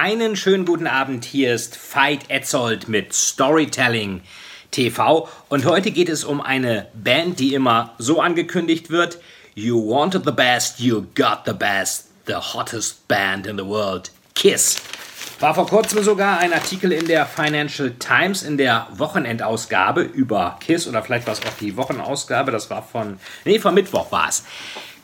Einen schönen guten Abend. Hier ist Veit Etzold mit Storytelling TV. Und heute geht es um eine Band, die immer so angekündigt wird: You wanted the best, you got the best, the hottest band in the world. Kiss. War vor kurzem sogar ein Artikel in der Financial Times in der Wochenendausgabe über Kiss oder vielleicht war es auch die Wochenausgabe, das war von, nee, von Mittwoch war es.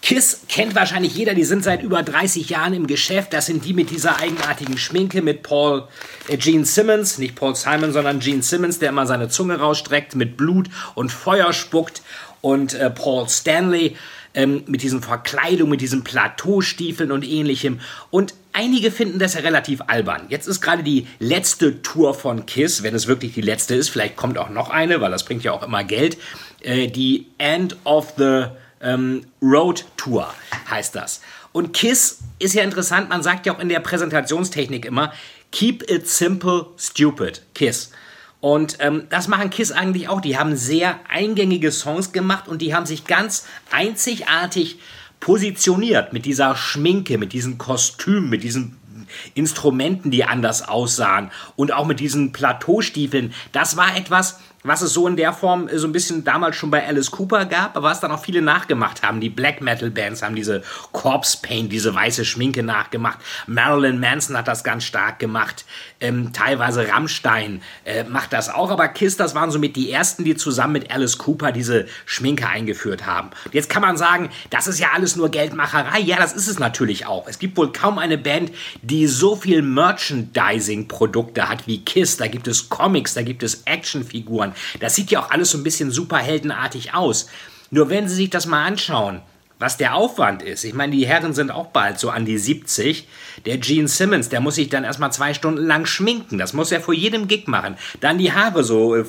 Kiss kennt wahrscheinlich jeder, die sind seit über 30 Jahren im Geschäft. Das sind die mit dieser eigenartigen Schminke mit Paul äh, Gene Simmons, nicht Paul Simon, sondern Gene Simmons, der immer seine Zunge rausstreckt, mit Blut und Feuer spuckt. Und äh, Paul Stanley ähm, mit diesen Verkleidungen, mit diesen Plateaustiefeln und ähnlichem. Und einige finden das ja relativ albern. Jetzt ist gerade die letzte Tour von Kiss, wenn es wirklich die letzte ist. Vielleicht kommt auch noch eine, weil das bringt ja auch immer Geld. Äh, die End of the ähm, Road Tour heißt das. Und KISS ist ja interessant, man sagt ja auch in der Präsentationstechnik immer, keep it simple, stupid, KISS. Und ähm, das machen KISS eigentlich auch. Die haben sehr eingängige Songs gemacht und die haben sich ganz einzigartig positioniert mit dieser Schminke, mit diesen Kostümen, mit diesen Instrumenten, die anders aussahen und auch mit diesen Plateaustiefeln. Das war etwas, was es so in der Form äh, so ein bisschen damals schon bei Alice Cooper gab, aber was dann auch viele nachgemacht haben. Die Black Metal Bands haben diese Corpse Paint, diese weiße Schminke nachgemacht. Marilyn Manson hat das ganz stark gemacht. Ähm, teilweise Rammstein äh, macht das auch, aber Kiss, das waren somit die ersten, die zusammen mit Alice Cooper diese Schminke eingeführt haben. jetzt kann man sagen, das ist ja alles nur Geldmacherei. Ja, das ist es natürlich auch. Es gibt wohl kaum eine Band, die so viel Merchandising-Produkte hat wie Kiss. Da gibt es Comics, da gibt es Actionfiguren. Das sieht ja auch alles so ein bisschen superheldenartig aus. Nur wenn Sie sich das mal anschauen, was der Aufwand ist. Ich meine, die Herren sind auch bald so an die 70. Der Gene Simmons, der muss sich dann erstmal zwei Stunden lang schminken. Das muss er vor jedem Gig machen. Dann die Haare so äh,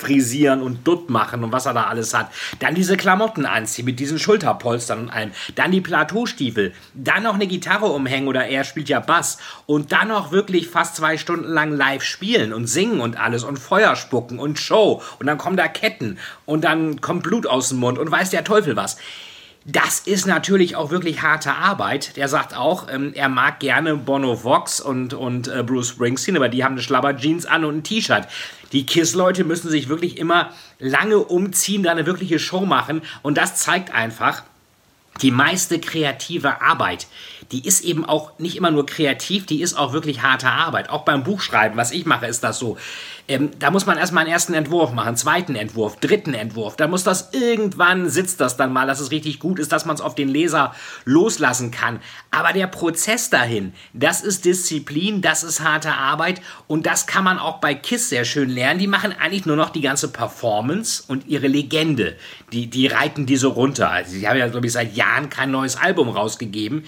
frisieren und dutt machen und was er da alles hat. Dann diese Klamotten anziehen mit diesen Schulterpolstern und allem. Dann die Plateaustiefeln. Dann noch eine Gitarre umhängen oder er spielt ja Bass. Und dann noch wirklich fast zwei Stunden lang live spielen und singen und alles und Feuer spucken und Show. Und dann kommen da Ketten und dann kommt Blut aus dem Mund und weiß der Teufel was. Das ist natürlich auch wirklich harte Arbeit. Der sagt auch, ähm, er mag gerne Bono Vox und, und äh, Bruce Springsteen, aber die haben eine Schlabber-Jeans an und ein T-Shirt. Die KISS-Leute müssen sich wirklich immer lange umziehen, da eine wirkliche Show machen. Und das zeigt einfach, die meiste kreative Arbeit, die ist eben auch nicht immer nur kreativ, die ist auch wirklich harte Arbeit. Auch beim Buchschreiben, was ich mache, ist das so. Ähm, da muss man erstmal einen ersten Entwurf machen, zweiten Entwurf, dritten Entwurf. Da muss das irgendwann sitzt das dann mal, dass es richtig gut ist, dass man es auf den Leser loslassen kann. Aber der Prozess dahin, das ist Disziplin, das ist harte Arbeit und das kann man auch bei KISS sehr schön lernen. Die machen eigentlich nur noch die ganze Performance und ihre Legende. Die, die reiten die so runter. Sie haben ja, glaube ich, seit Jahren kein neues Album rausgegeben.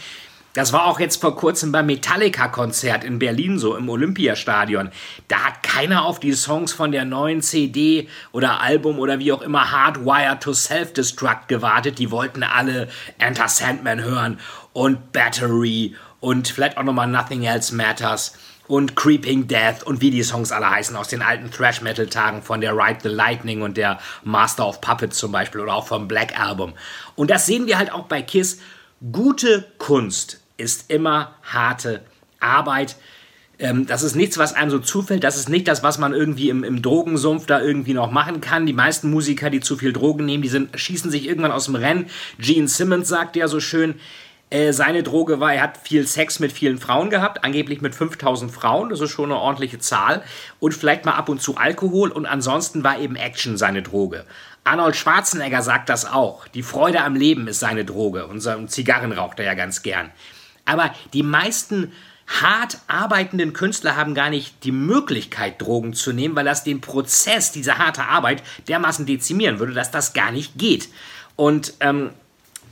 Das war auch jetzt vor kurzem beim Metallica-Konzert in Berlin so im Olympiastadion. Da hat keiner auf die Songs von der neuen CD oder Album oder wie auch immer Hardwired to Self-Destruct gewartet. Die wollten alle Enter Sandman hören und Battery und vielleicht auch nochmal Nothing Else Matters und Creeping Death und wie die Songs alle heißen aus den alten Thrash-Metal-Tagen von der Ride the Lightning und der Master of Puppets zum Beispiel oder auch vom Black Album. Und das sehen wir halt auch bei Kiss. Gute Kunst ist immer harte Arbeit. Ähm, das ist nichts, was einem so zufällt. Das ist nicht das, was man irgendwie im, im, Drogensumpf da irgendwie noch machen kann. Die meisten Musiker, die zu viel Drogen nehmen, die sind, schießen sich irgendwann aus dem Rennen. Gene Simmons sagt ja so schön, äh, seine Droge war, er hat viel Sex mit vielen Frauen gehabt, angeblich mit 5000 Frauen, das ist schon eine ordentliche Zahl. Und vielleicht mal ab und zu Alkohol und ansonsten war eben Action seine Droge. Arnold Schwarzenegger sagt das auch. Die Freude am Leben ist seine Droge. Und Zigarren raucht er ja ganz gern. Aber die meisten hart arbeitenden Künstler haben gar nicht die Möglichkeit, Drogen zu nehmen, weil das den Prozess dieser harte Arbeit dermaßen dezimieren würde, dass das gar nicht geht. Und ähm,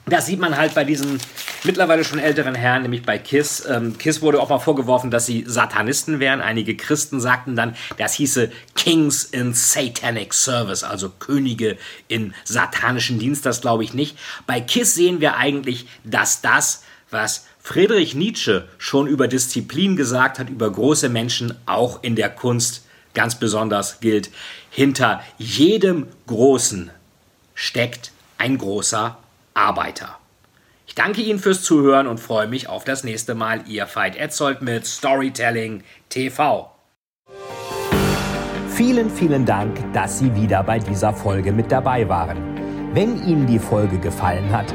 Das sieht man halt bei diesen mittlerweile schon älteren Herren, nämlich bei KISS. Ähm, KISS wurde auch mal vorgeworfen, dass sie Satanisten wären. Einige Christen sagten dann, das hieße Kings in Satanic Service, also Könige in satanischen Dienst. Das glaube ich nicht. Bei KISS sehen wir eigentlich, dass das, was Friedrich Nietzsche schon über Disziplin gesagt hat, über große Menschen, auch in der Kunst ganz besonders gilt. Hinter jedem Großen steckt ein großer Arbeiter. Ich danke Ihnen fürs Zuhören und freue mich auf das nächste Mal. Ihr Veit Etzold mit Storytelling TV. Vielen, vielen Dank, dass Sie wieder bei dieser Folge mit dabei waren. Wenn Ihnen die Folge gefallen hat,